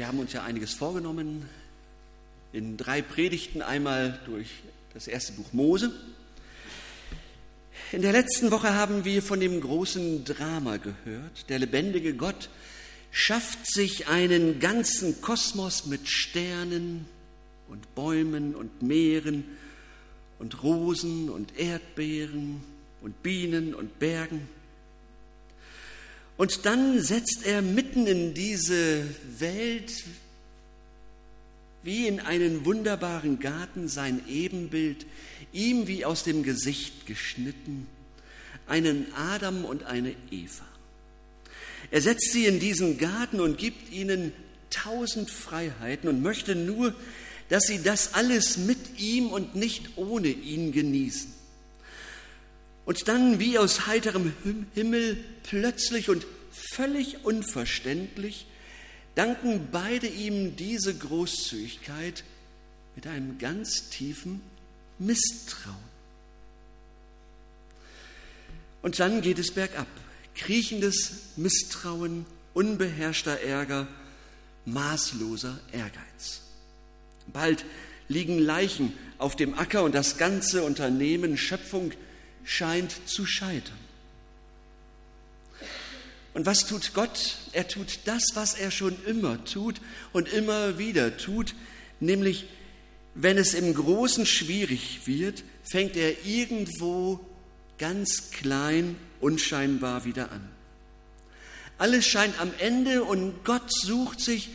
Wir haben uns ja einiges vorgenommen, in drei Predigten einmal durch das erste Buch Mose. In der letzten Woche haben wir von dem großen Drama gehört. Der lebendige Gott schafft sich einen ganzen Kosmos mit Sternen und Bäumen und Meeren und Rosen und Erdbeeren und Bienen und Bergen. Und dann setzt er mitten in diese Welt wie in einen wunderbaren Garten sein Ebenbild, ihm wie aus dem Gesicht geschnitten, einen Adam und eine Eva. Er setzt sie in diesen Garten und gibt ihnen tausend Freiheiten und möchte nur, dass sie das alles mit ihm und nicht ohne ihn genießen. Und dann wie aus heiterem Himmel plötzlich und völlig unverständlich danken beide ihm diese Großzügigkeit mit einem ganz tiefen Misstrauen. Und dann geht es bergab. Kriechendes Misstrauen, unbeherrschter Ärger, maßloser Ehrgeiz. Bald liegen Leichen auf dem Acker und das ganze Unternehmen Schöpfung scheint zu scheitern. Und was tut Gott? Er tut das, was er schon immer tut und immer wieder tut, nämlich wenn es im Großen schwierig wird, fängt er irgendwo ganz klein, unscheinbar wieder an. Alles scheint am Ende und Gott sucht sich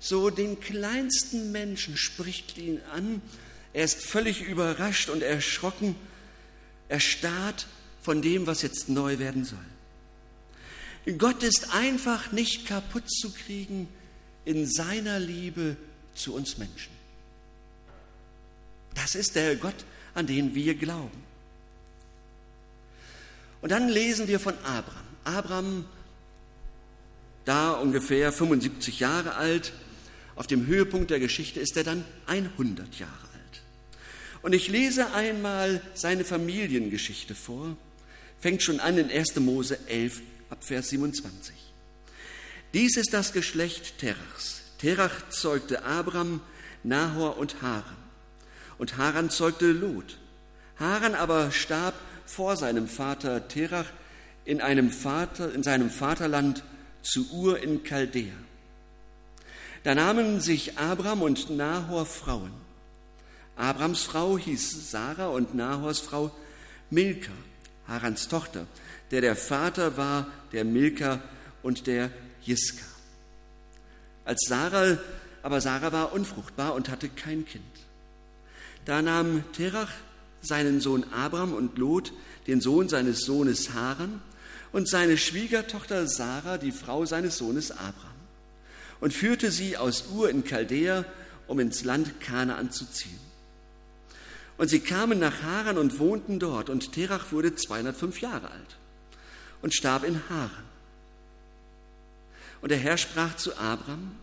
so den kleinsten Menschen, spricht ihn an. Er ist völlig überrascht und erschrocken, erstarrt von dem, was jetzt neu werden soll. Gott ist einfach nicht kaputt zu kriegen in seiner Liebe zu uns Menschen. Das ist der Gott, an den wir glauben. Und dann lesen wir von Abraham. Abraham, da ungefähr 75 Jahre alt, auf dem Höhepunkt der Geschichte ist er dann 100 Jahre. Und ich lese einmal seine Familiengeschichte vor, fängt schon an in 1. Mose 11, ab Vers 27. Dies ist das Geschlecht Terachs. Terach zeugte Abram, Nahor und Haran. Und Haran zeugte Lot. Haran aber starb vor seinem Vater Terach in, einem Vater, in seinem Vaterland zu Ur in Chaldea. Da nahmen sich Abram und Nahor Frauen. Abrams Frau hieß Sarah und Nahors Frau Milka, Harans Tochter der der Vater war der Milka und der Jiska. Als Sarah, aber Sarah war unfruchtbar und hatte kein Kind. Da nahm Terach seinen Sohn Abram und Lot, den Sohn seines Sohnes Haran, und seine Schwiegertochter Sarah, die Frau seines Sohnes Abram, und führte sie aus Ur in Chaldea, um ins Land Kanaan zu ziehen. Und sie kamen nach Haran und wohnten dort, und Terach wurde 205 Jahre alt und starb in Haran. Und der Herr sprach zu Abram,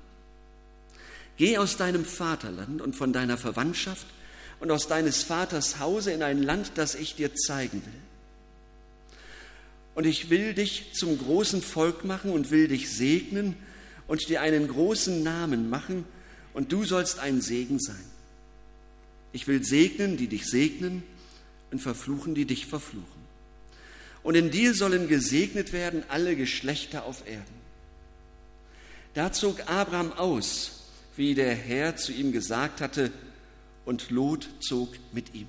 Geh aus deinem Vaterland und von deiner Verwandtschaft und aus deines Vaters Hause in ein Land, das ich dir zeigen will. Und ich will dich zum großen Volk machen und will dich segnen und dir einen großen Namen machen, und du sollst ein Segen sein. Ich will segnen, die dich segnen, und verfluchen, die dich verfluchen und in dir sollen gesegnet werden alle Geschlechter auf Erden. Da zog Abraham aus, wie der Herr zu ihm gesagt hatte, und Lot zog mit ihm.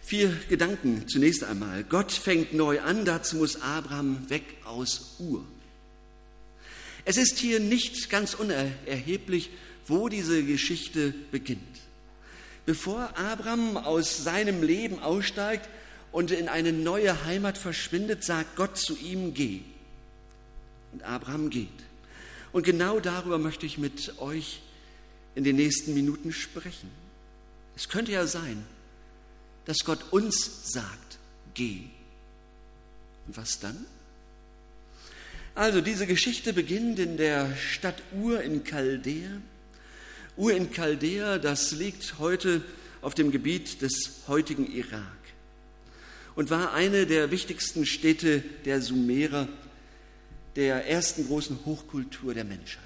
Vier Gedanken zunächst einmal. Gott fängt neu an, dazu muss Abraham weg aus Ur. Es ist hier nicht ganz unerheblich, wo diese Geschichte beginnt. Bevor Abraham aus seinem Leben aussteigt und in eine neue Heimat verschwindet, sagt Gott zu ihm, geh. Und Abraham geht. Und genau darüber möchte ich mit euch in den nächsten Minuten sprechen. Es könnte ja sein, dass Gott uns sagt, geh. Und was dann? Also diese Geschichte beginnt in der Stadt Ur in Chaldea. Ur in Chaldea, das liegt heute auf dem Gebiet des heutigen Irak und war eine der wichtigsten Städte der Sumerer, der ersten großen Hochkultur der Menschheit.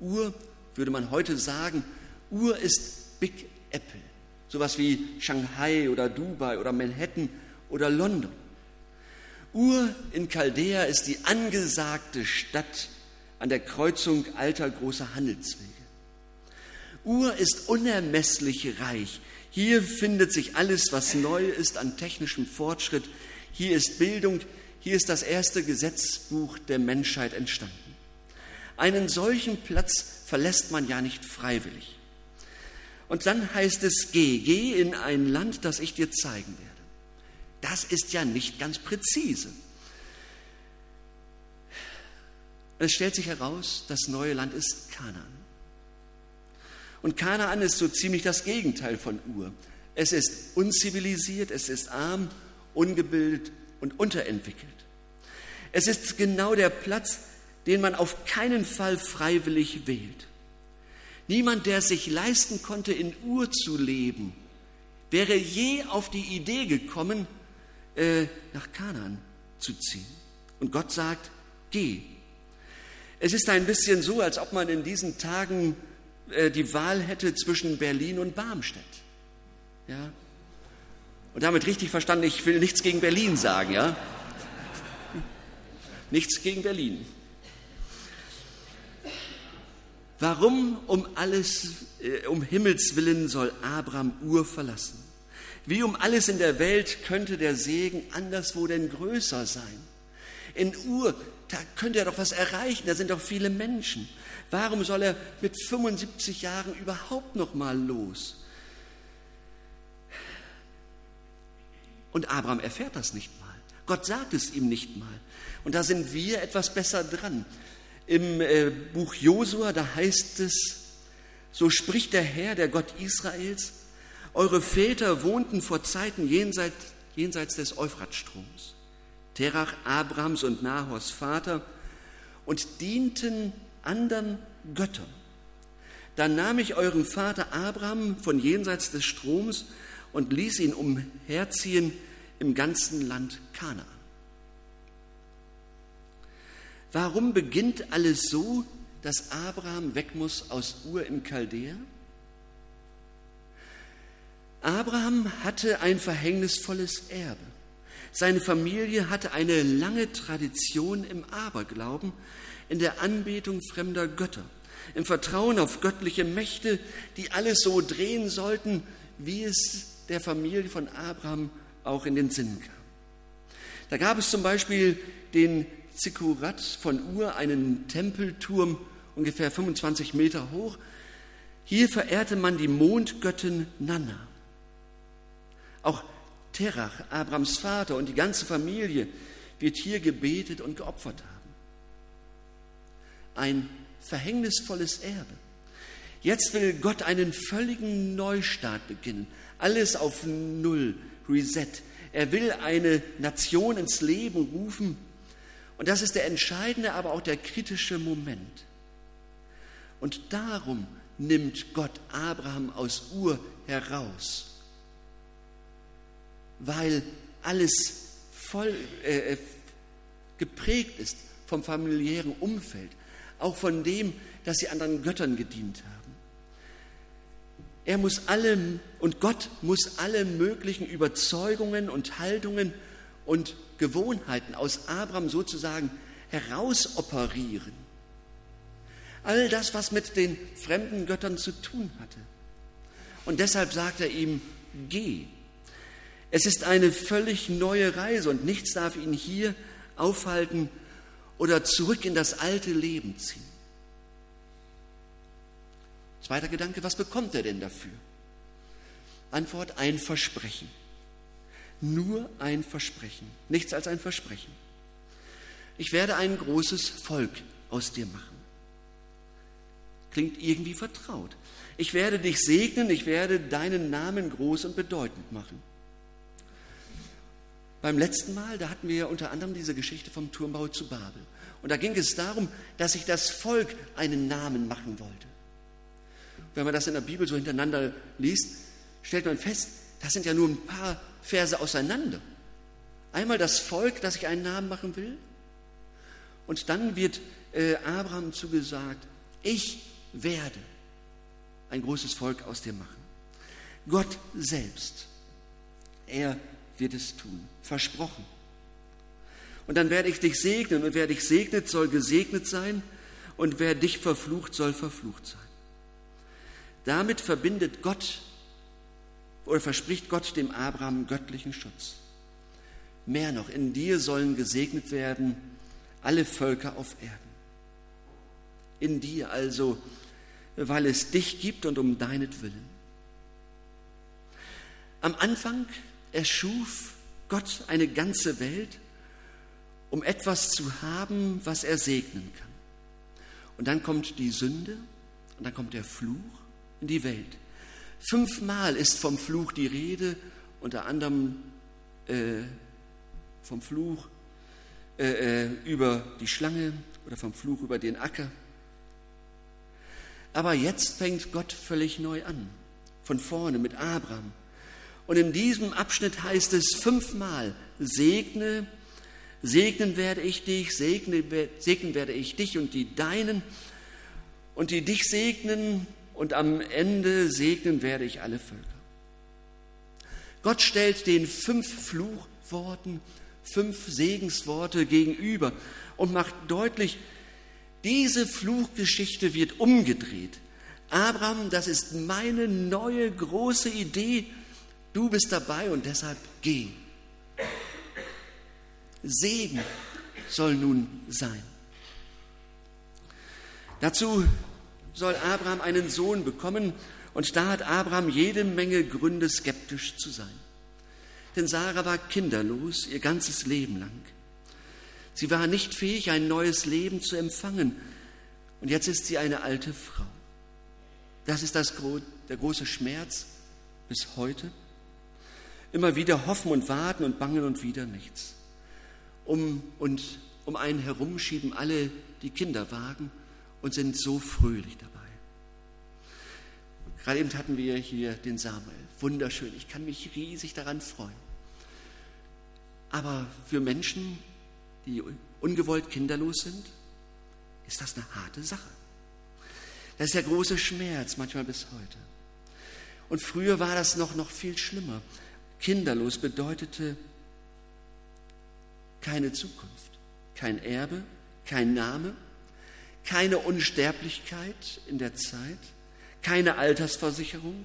Ur, würde man heute sagen, Ur ist Big Apple. Sowas wie Shanghai oder Dubai oder Manhattan oder London. Ur in Chaldea ist die angesagte Stadt an der Kreuzung alter großer Handelswege. Ur ist unermesslich reich. Hier findet sich alles, was neu ist an technischem Fortschritt. Hier ist Bildung, hier ist das erste Gesetzbuch der Menschheit entstanden. Einen solchen Platz verlässt man ja nicht freiwillig. Und dann heißt es, geh, geh in ein Land, das ich dir zeigen werde. Das ist ja nicht ganz präzise. Es stellt sich heraus, das neue Land ist Kanaan. Und Kanaan ist so ziemlich das Gegenteil von Ur. Es ist unzivilisiert, es ist arm, ungebildet und unterentwickelt. Es ist genau der Platz, den man auf keinen Fall freiwillig wählt. Niemand, der sich leisten konnte, in Ur zu leben, wäre je auf die Idee gekommen, äh, nach Kanaan zu ziehen. Und Gott sagt, geh. Es ist ein bisschen so, als ob man in diesen Tagen äh, die Wahl hätte zwischen Berlin und Barmstedt. Ja? Und damit richtig verstanden, ich will nichts gegen Berlin sagen, ja? Nichts gegen Berlin. Warum um alles, äh, um Himmels willen soll Abraham Ur verlassen? Wie um alles in der Welt könnte der Segen anderswo denn größer sein? In Ur, da könnte er doch was erreichen, da sind doch viele Menschen. Warum soll er mit 75 Jahren überhaupt noch mal los? Und Abraham erfährt das nicht mal. Gott sagt es ihm nicht mal. Und da sind wir etwas besser dran. Im äh, Buch Josua, da heißt es, so spricht der Herr, der Gott Israels, eure Väter wohnten vor Zeiten jenseits, jenseits des Euphratstroms, Terach, Abrams und Nahors Vater, und dienten anderen Göttern. Dann nahm ich euren Vater Abraham von jenseits des Stroms und ließ ihn umherziehen im ganzen Land Kanaan. Warum beginnt alles so, dass Abraham weg muss aus Ur in Chaldea? Abraham hatte ein verhängnisvolles Erbe. Seine Familie hatte eine lange Tradition im Aberglauben, in der Anbetung fremder Götter, im Vertrauen auf göttliche Mächte, die alles so drehen sollten, wie es der Familie von Abraham auch in den Sinn kam. Da gab es zum Beispiel den Zikurat von Ur, einen Tempelturm ungefähr 25 Meter hoch. Hier verehrte man die Mondgöttin Nanna. Auch Terach, Abrams Vater und die ganze Familie wird hier gebetet und geopfert haben. Ein verhängnisvolles Erbe. Jetzt will Gott einen völligen Neustart beginnen. Alles auf Null, Reset. Er will eine Nation ins Leben rufen. Und das ist der entscheidende, aber auch der kritische Moment. Und darum nimmt Gott Abraham aus Ur heraus weil alles voll äh, äh, geprägt ist vom familiären Umfeld, auch von dem, dass sie anderen Göttern gedient haben. Er muss alle und Gott muss alle möglichen Überzeugungen und Haltungen und Gewohnheiten aus Abraham sozusagen herausoperieren. All das, was mit den fremden Göttern zu tun hatte. Und deshalb sagt er ihm, geh, es ist eine völlig neue Reise und nichts darf ihn hier aufhalten oder zurück in das alte Leben ziehen. Zweiter Gedanke, was bekommt er denn dafür? Antwort, ein Versprechen. Nur ein Versprechen, nichts als ein Versprechen. Ich werde ein großes Volk aus dir machen. Klingt irgendwie vertraut. Ich werde dich segnen, ich werde deinen Namen groß und bedeutend machen. Beim letzten Mal, da hatten wir ja unter anderem diese Geschichte vom Turmbau zu Babel. Und da ging es darum, dass sich das Volk einen Namen machen wollte. Wenn man das in der Bibel so hintereinander liest, stellt man fest, das sind ja nur ein paar Verse auseinander. Einmal das Volk, das sich einen Namen machen will, Und dann wird äh, Abraham zugesagt, ich werde ein großes Volk aus dir machen. Gott selbst, er wird es tun, versprochen. Und dann werde ich dich segnen und wer dich segnet, soll gesegnet sein und wer dich verflucht, soll verflucht sein. Damit verbindet Gott oder verspricht Gott dem Abraham göttlichen Schutz. Mehr noch, in dir sollen gesegnet werden alle Völker auf Erden. In dir also, weil es dich gibt und um deinetwillen. Am Anfang erschuf Gott eine ganze Welt, um etwas zu haben, was er segnen kann. Und dann kommt die Sünde und dann kommt der Fluch in die Welt. Fünfmal ist vom Fluch die Rede, unter anderem äh, vom Fluch äh, äh, über die Schlange oder vom Fluch über den Acker. Aber jetzt fängt Gott völlig neu an, von vorne mit Abraham. Und in diesem Abschnitt heißt es fünfmal, segne, segnen werde ich dich, segne, segnen werde ich dich und die Deinen und die dich segnen und am Ende segnen werde ich alle Völker. Gott stellt den fünf Fluchworten, fünf Segensworte gegenüber und macht deutlich, diese Fluchgeschichte wird umgedreht. Abraham, das ist meine neue große Idee. Du bist dabei und deshalb geh. Segen soll nun sein. Dazu soll Abraham einen Sohn bekommen und da hat Abraham jede Menge Gründe, skeptisch zu sein. Denn Sarah war kinderlos ihr ganzes Leben lang. Sie war nicht fähig, ein neues Leben zu empfangen. Und jetzt ist sie eine alte Frau. Das ist das, der große Schmerz bis heute. Immer wieder hoffen und warten und bangen und wieder nichts. Um, und um einen herum schieben alle die Kinderwagen und sind so fröhlich dabei. Gerade eben hatten wir hier den Samuel. Wunderschön. Ich kann mich riesig daran freuen. Aber für Menschen, die ungewollt kinderlos sind, ist das eine harte Sache. Das ist der große Schmerz, manchmal bis heute. Und früher war das noch, noch viel schlimmer. Kinderlos bedeutete keine Zukunft, kein Erbe, kein Name, keine Unsterblichkeit in der Zeit, keine Altersversicherung.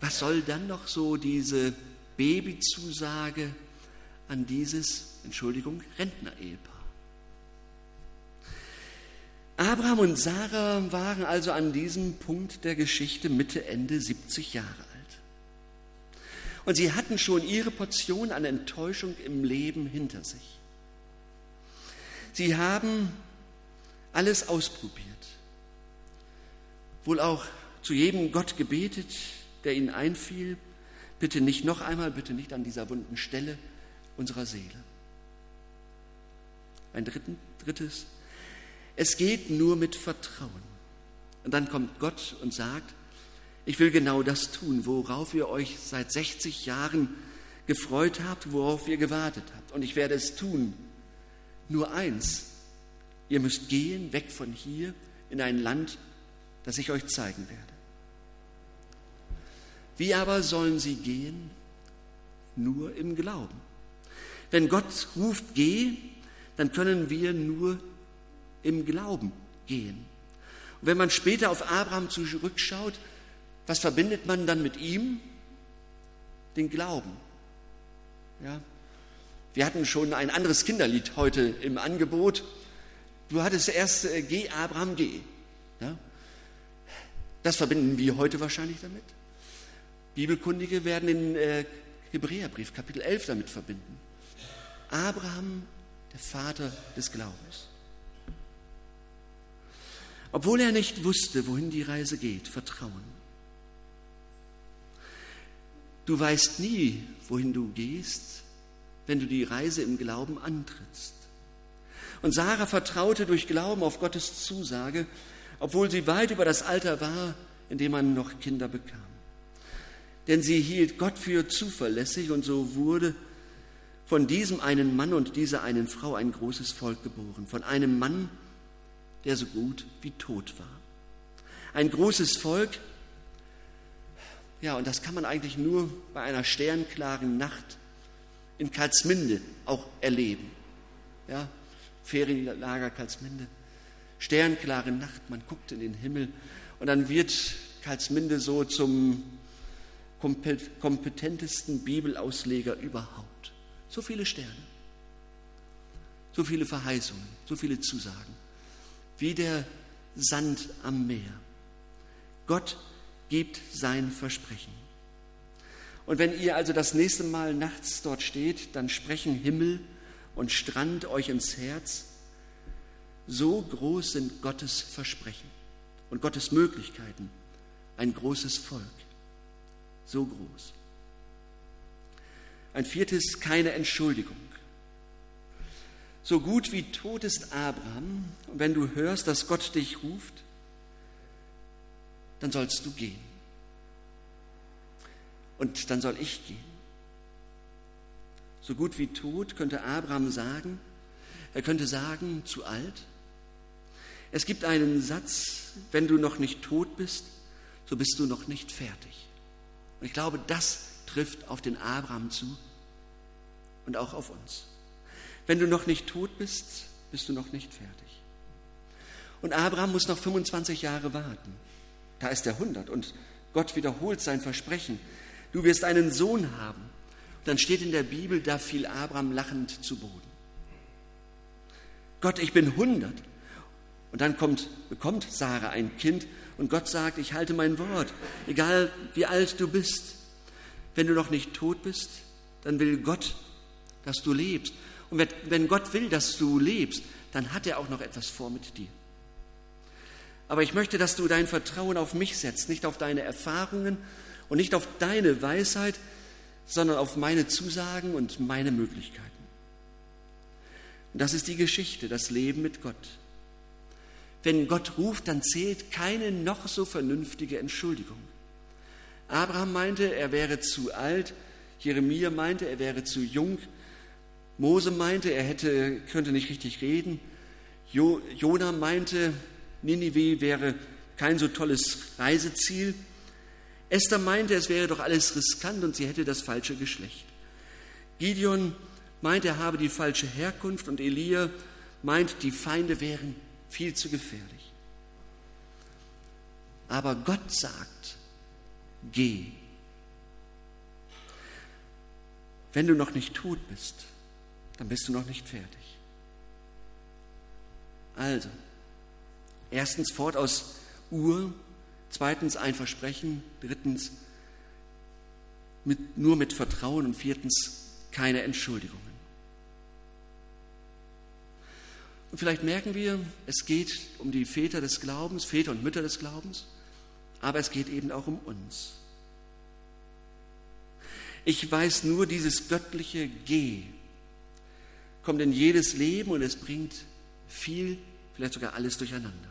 Was soll dann noch so diese Babyzusage an dieses, Entschuldigung, Rentner-Ehepaar? Abraham und Sarah waren also an diesem Punkt der Geschichte Mitte, Ende 70 Jahre alt. Und sie hatten schon ihre Portion an Enttäuschung im Leben hinter sich. Sie haben alles ausprobiert, wohl auch zu jedem Gott gebetet, der ihnen einfiel, bitte nicht noch einmal, bitte nicht an dieser wunden Stelle unserer Seele. Ein dritten, drittes, es geht nur mit Vertrauen. Und dann kommt Gott und sagt, ich will genau das tun, worauf ihr euch seit 60 Jahren gefreut habt, worauf ihr gewartet habt. Und ich werde es tun. Nur eins, ihr müsst gehen, weg von hier, in ein Land, das ich euch zeigen werde. Wie aber sollen sie gehen? Nur im Glauben. Wenn Gott ruft, geh, dann können wir nur im Glauben gehen. Und wenn man später auf Abraham zurückschaut, was verbindet man dann mit ihm? Den Glauben. Ja? Wir hatten schon ein anderes Kinderlied heute im Angebot. Du hattest erst äh, Geh, Abraham, geh. Ja? Das verbinden wir heute wahrscheinlich damit. Bibelkundige werden den äh, Hebräerbrief, Kapitel 11, damit verbinden. Abraham, der Vater des Glaubens. Obwohl er nicht wusste, wohin die Reise geht, Vertrauen. Du weißt nie, wohin du gehst, wenn du die Reise im Glauben antrittst. Und Sarah vertraute durch Glauben auf Gottes Zusage, obwohl sie weit über das Alter war, in dem man noch Kinder bekam. denn sie hielt Gott für zuverlässig und so wurde von diesem einen Mann und dieser einen Frau ein großes Volk geboren, von einem Mann, der so gut wie tot war. Ein großes Volk, ja, und das kann man eigentlich nur bei einer sternklaren Nacht in Karlsminde auch erleben. Ja, Ferienlager Karlsminde. Sternklare Nacht, man guckt in den Himmel und dann wird Karlsminde so zum kompetentesten Bibelausleger überhaupt. So viele Sterne, so viele Verheißungen, so viele Zusagen, wie der Sand am Meer. Gott gibt sein Versprechen. Und wenn ihr also das nächste Mal nachts dort steht, dann sprechen Himmel und Strand euch ins Herz. So groß sind Gottes Versprechen und Gottes Möglichkeiten. Ein großes Volk. So groß. Ein viertes, keine Entschuldigung. So gut wie tot ist Abraham, und wenn du hörst, dass Gott dich ruft, dann sollst du gehen. Und dann soll ich gehen. So gut wie tot könnte Abraham sagen, er könnte sagen, zu alt. Es gibt einen Satz, wenn du noch nicht tot bist, so bist du noch nicht fertig. Und ich glaube, das trifft auf den Abraham zu und auch auf uns. Wenn du noch nicht tot bist, bist du noch nicht fertig. Und Abraham muss noch 25 Jahre warten. Da ist er 100 und Gott wiederholt sein Versprechen. Du wirst einen Sohn haben. Und dann steht in der Bibel, da fiel Abraham lachend zu Boden. Gott, ich bin 100. Und dann kommt, bekommt Sarah ein Kind und Gott sagt, ich halte mein Wort, egal wie alt du bist. Wenn du noch nicht tot bist, dann will Gott, dass du lebst. Und wenn Gott will, dass du lebst, dann hat er auch noch etwas vor mit dir. Aber ich möchte, dass du dein Vertrauen auf mich setzt, nicht auf deine Erfahrungen und nicht auf deine Weisheit, sondern auf meine Zusagen und meine Möglichkeiten. Und das ist die Geschichte, das Leben mit Gott. Wenn Gott ruft, dann zählt keine noch so vernünftige Entschuldigung. Abraham meinte, er wäre zu alt, Jeremia meinte, er wäre zu jung, Mose meinte, er hätte, könnte nicht richtig reden, jo, Jona meinte, Ninive wäre kein so tolles Reiseziel, Esther meinte, es wäre doch alles riskant und sie hätte das falsche Geschlecht. Gideon meinte, er habe die falsche Herkunft und Elia meint, die Feinde wären viel zu gefährlich. Aber Gott sagt, geh. Wenn du noch nicht tot bist, dann bist du noch nicht fertig. Also, erstens fort aus Ur, zweitens ein Versprechen, drittens mit, nur mit Vertrauen und viertens keine Entschuldigungen. Und vielleicht merken wir, es geht um die Väter des Glaubens, Väter und Mütter des Glaubens, aber es geht eben auch um uns. Ich weiß nur, dieses göttliche Geh kommt in jedes Leben und es bringt viel, vielleicht sogar alles durcheinander.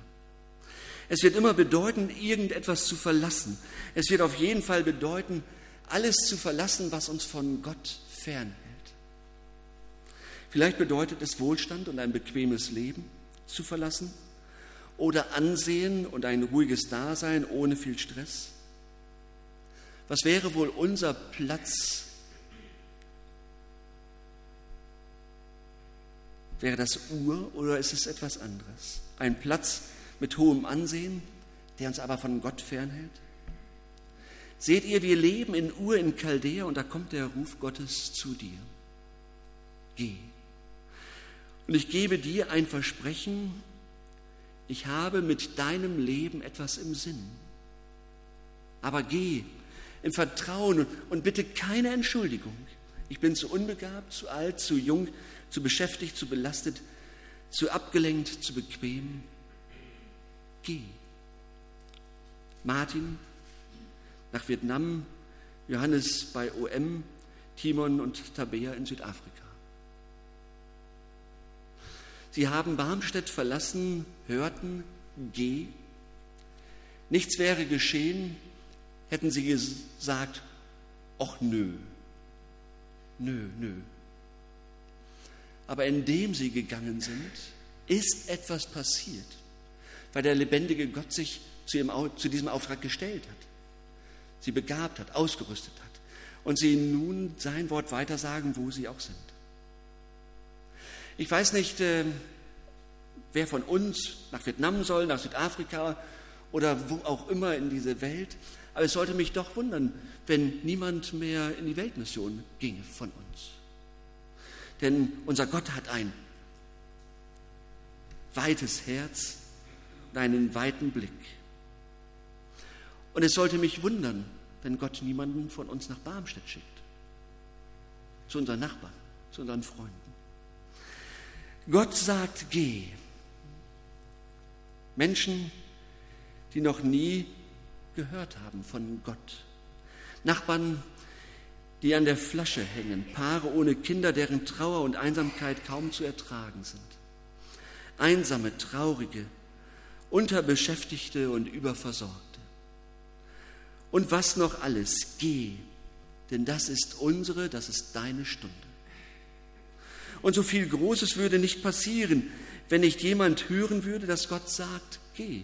Es wird immer bedeuten, irgendetwas zu verlassen. Es wird auf jeden Fall bedeuten, alles zu verlassen, was uns von Gott fernhält. Vielleicht bedeutet es Wohlstand und ein bequemes Leben zu verlassen oder Ansehen und ein ruhiges Dasein ohne viel Stress. Was wäre wohl unser Platz? Wäre das Ur oder ist es etwas anderes? Ein Platz mit hohem Ansehen, der uns aber von Gott fernhält? Seht ihr, wir leben in Ur in Chaldea und da kommt der Ruf Gottes zu dir. Geh. Und ich gebe dir ein Versprechen, ich habe mit deinem Leben etwas im Sinn. Aber geh im Vertrauen und bitte keine Entschuldigung. Ich bin zu unbegabt, zu alt, zu jung, zu beschäftigt, zu belastet, zu abgelenkt, zu bequem. Geh. Martin nach Vietnam, Johannes bei OM, Timon und Tabea in Südafrika. Sie haben Barmstedt verlassen, hörten, geh. Nichts wäre geschehen, hätten sie gesagt, ach nö, nö, nö. Aber indem sie gegangen sind, ist etwas passiert, weil der lebendige Gott sich zu, ihrem, zu diesem Auftrag gestellt hat, sie begabt hat, ausgerüstet hat und sie nun sein Wort weitersagen, wo sie auch sind. Ich weiß nicht, äh, wer von uns nach Vietnam soll, nach Südafrika oder wo auch immer in diese Welt. Aber es sollte mich doch wundern, wenn niemand mehr in die Weltmission ginge von uns. Denn unser Gott hat ein weites Herz und einen weiten Blick. Und es sollte mich wundern, wenn Gott niemanden von uns nach Barmstedt schickt. Zu unseren Nachbarn, zu unseren Freunden. Gott sagt, geh. Menschen, die noch nie gehört haben von Gott. Nachbarn, die an der Flasche hängen, Paare ohne Kinder, deren Trauer und Einsamkeit kaum zu ertragen sind. Einsame, traurige, unterbeschäftigte und überversorgte. Und was noch alles, geh, denn das ist unsere, das ist deine Stunde. Und so viel Großes würde nicht passieren, wenn nicht jemand hören würde, dass Gott sagt, geh.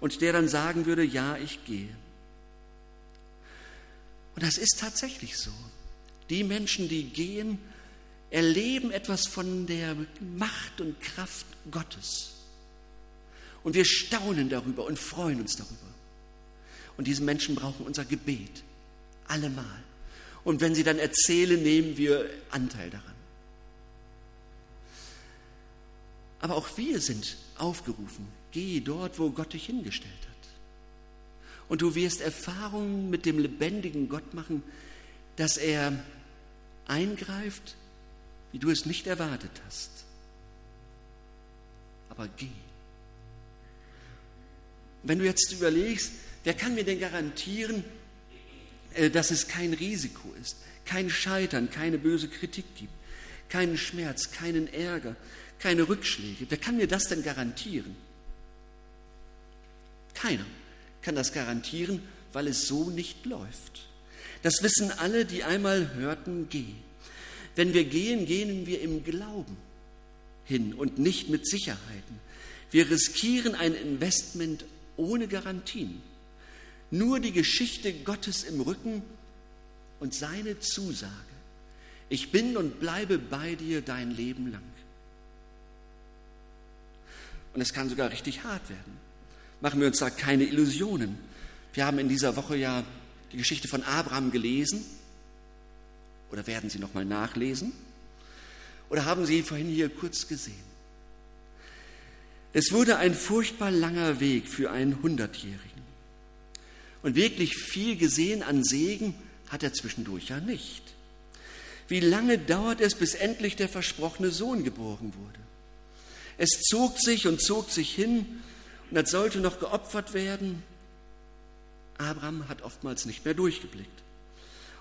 Und der dann sagen würde, ja, ich gehe. Und das ist tatsächlich so. Die Menschen, die gehen, erleben etwas von der Macht und Kraft Gottes. Und wir staunen darüber und freuen uns darüber. Und diese Menschen brauchen unser Gebet. Allemal. Und wenn sie dann erzählen, nehmen wir Anteil daran. Aber auch wir sind aufgerufen. Geh dort, wo Gott dich hingestellt. Und du wirst Erfahrungen mit dem lebendigen Gott machen, dass er eingreift, wie du es nicht erwartet hast. Aber geh. Wenn du jetzt überlegst, wer kann mir denn garantieren, äh, dass es kein Risiko ist, kein Scheitern, keine böse Kritik gibt, keinen Schmerz, keinen Ärger, keine Rückschläge. Wer kann mir das denn garantieren? Keiner kann das garantieren, weil es so nicht läuft. Das wissen alle, die einmal hörten, geh. Wenn wir gehen, gehen wir im Glauben hin und nicht mit Sicherheiten. Wir riskieren ein Investment ohne Garantien. Nur die Geschichte Gottes im Rücken und seine Zusage. Ich bin und bleibe bei dir dein Leben lang. Und es kann sogar richtig hart werden. Machen wir uns da keine Illusionen. Wir haben in dieser Woche ja die Geschichte von Abraham gelesen. Oder werden Sie noch mal nachlesen? Oder haben Sie vorhin hier kurz gesehen? Es wurde ein furchtbar langer Weg für einen Hundertjährigen. Und wirklich viel gesehen an Segen hat er zwischendurch ja nicht. Wie lange dauert es, bis endlich der versprochene Sohn geboren wurde? Es zog sich und zog sich hin und das sollte noch geopfert werden. Abraham hat oftmals nicht mehr durchgeblickt.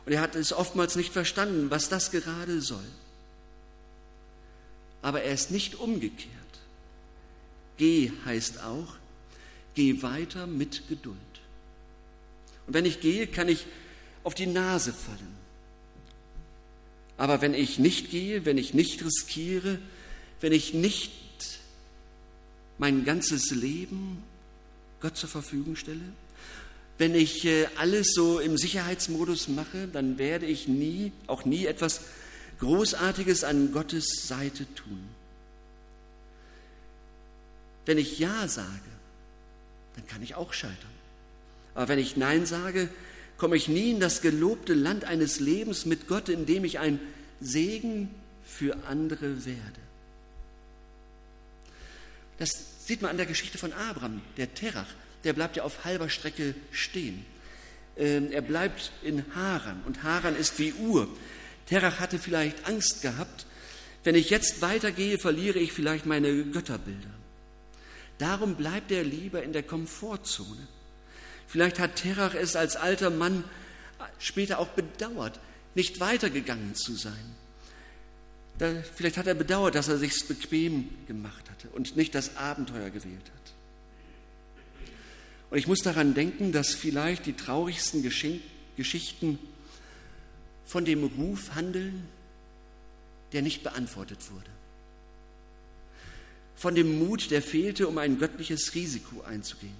Und er hat es oftmals nicht verstanden, was das gerade soll. Aber er ist nicht umgekehrt. Geh heißt auch, geh weiter mit Geduld. Und wenn ich gehe, kann ich auf die Nase fallen. Aber wenn ich nicht gehe, wenn ich nicht riskiere, wenn ich nicht mein ganzes Leben Gott zur Verfügung stelle? Wenn ich äh, alles so im Sicherheitsmodus mache, dann werde ich nie, auch nie etwas Großartiges an Gottes Seite tun. Wenn ich Ja sage, dann kann ich auch scheitern. Aber wenn ich Nein sage, komme ich nie in das gelobte Land eines Lebens mit Gott, in dem ich ein Segen für andere werde. Das sieht man an der Geschichte von Abraham, der Terach, der bleibt ja auf halber Strecke stehen. Ähm, er bleibt in Haran und Haran ist wie Ur. Terach hatte vielleicht Angst gehabt, wenn ich jetzt weitergehe, verliere ich vielleicht meine Götterbilder. Darum bleibt er lieber in der Komfortzone. Vielleicht hat Terach es als alter Mann später auch bedauert, nicht weitergegangen zu sein. Da, vielleicht hat er bedauert, dass er sich bequem gemacht hatte und nicht das Abenteuer gewählt hat. Und ich muss daran denken, dass vielleicht die traurigsten Geschichten von dem Ruf handeln, der nicht beantwortet wurde. Von dem Mut, der fehlte, um ein göttliches Risiko einzugehen.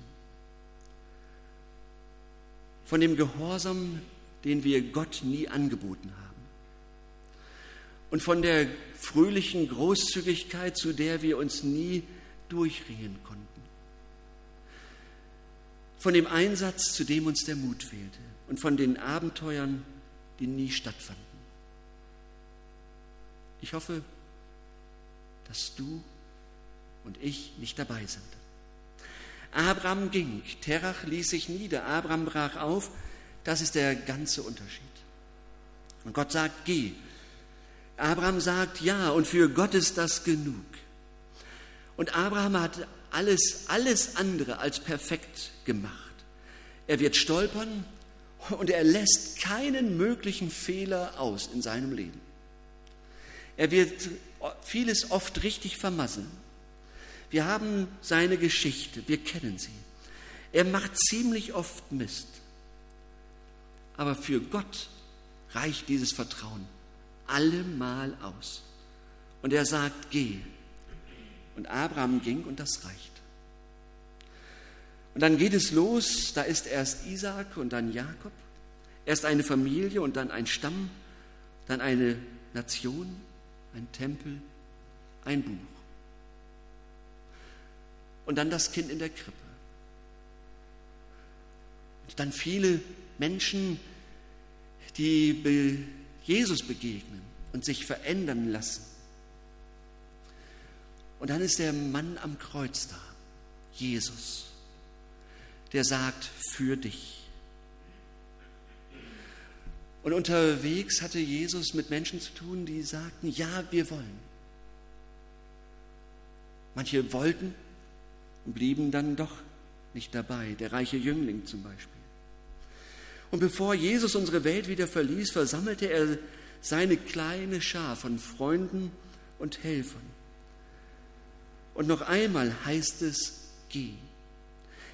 Von dem Gehorsam, den wir Gott nie angeboten haben. Und von der fröhlichen Großzügigkeit, zu der wir uns nie durchringen konnten. Von dem Einsatz, zu dem uns der Mut fehlte. Und von den Abenteuern, die nie stattfanden. Ich hoffe, dass du und ich nicht dabei sind. Abraham ging, Terach ließ sich nieder, Abraham brach auf. Das ist der ganze Unterschied. Und Gott sagt, geh. Abraham sagt ja und für Gott ist das genug. Und Abraham hat alles, alles andere als perfekt gemacht. Er wird stolpern und er lässt keinen möglichen Fehler aus in seinem Leben. Er wird vieles oft richtig vermasseln. Wir haben seine Geschichte, wir kennen sie. Er macht ziemlich oft Mist. Aber für Gott reicht dieses Vertrauen allemal aus. Und er sagt, geh. Und Abraham ging und das reicht. Und dann geht es los, da ist erst Isaak und dann Jakob, erst eine Familie und dann ein Stamm, dann eine Nation, ein Tempel, ein Buch. Und dann das Kind in der Krippe. Und dann viele Menschen, die Jesus begegnen und sich verändern lassen. Und dann ist der Mann am Kreuz da, Jesus, der sagt, für dich. Und unterwegs hatte Jesus mit Menschen zu tun, die sagten, ja, wir wollen. Manche wollten und blieben dann doch nicht dabei, der reiche Jüngling zum Beispiel. Und bevor Jesus unsere Welt wieder verließ, versammelte er seine kleine Schar von Freunden und Helfern. Und noch einmal heißt es, geh.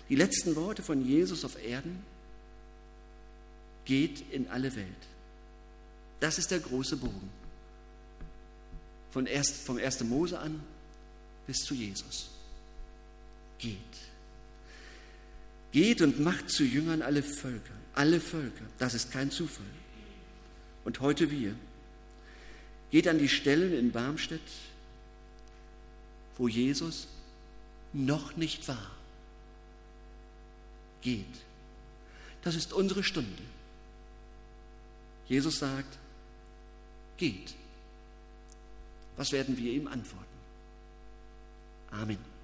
Die letzten Worte von Jesus auf Erden, geht in alle Welt. Das ist der große Bogen. Von erst, vom 1. Mose an bis zu Jesus. Geht. Geht und macht zu Jüngern alle Völker. Alle Völker. Das ist kein Zufall. Und heute wir. Geht an die Stellen in Barmstedt, wo Jesus noch nicht war. Geht. Das ist unsere Stunde. Jesus sagt, geht. Was werden wir ihm antworten? Amen.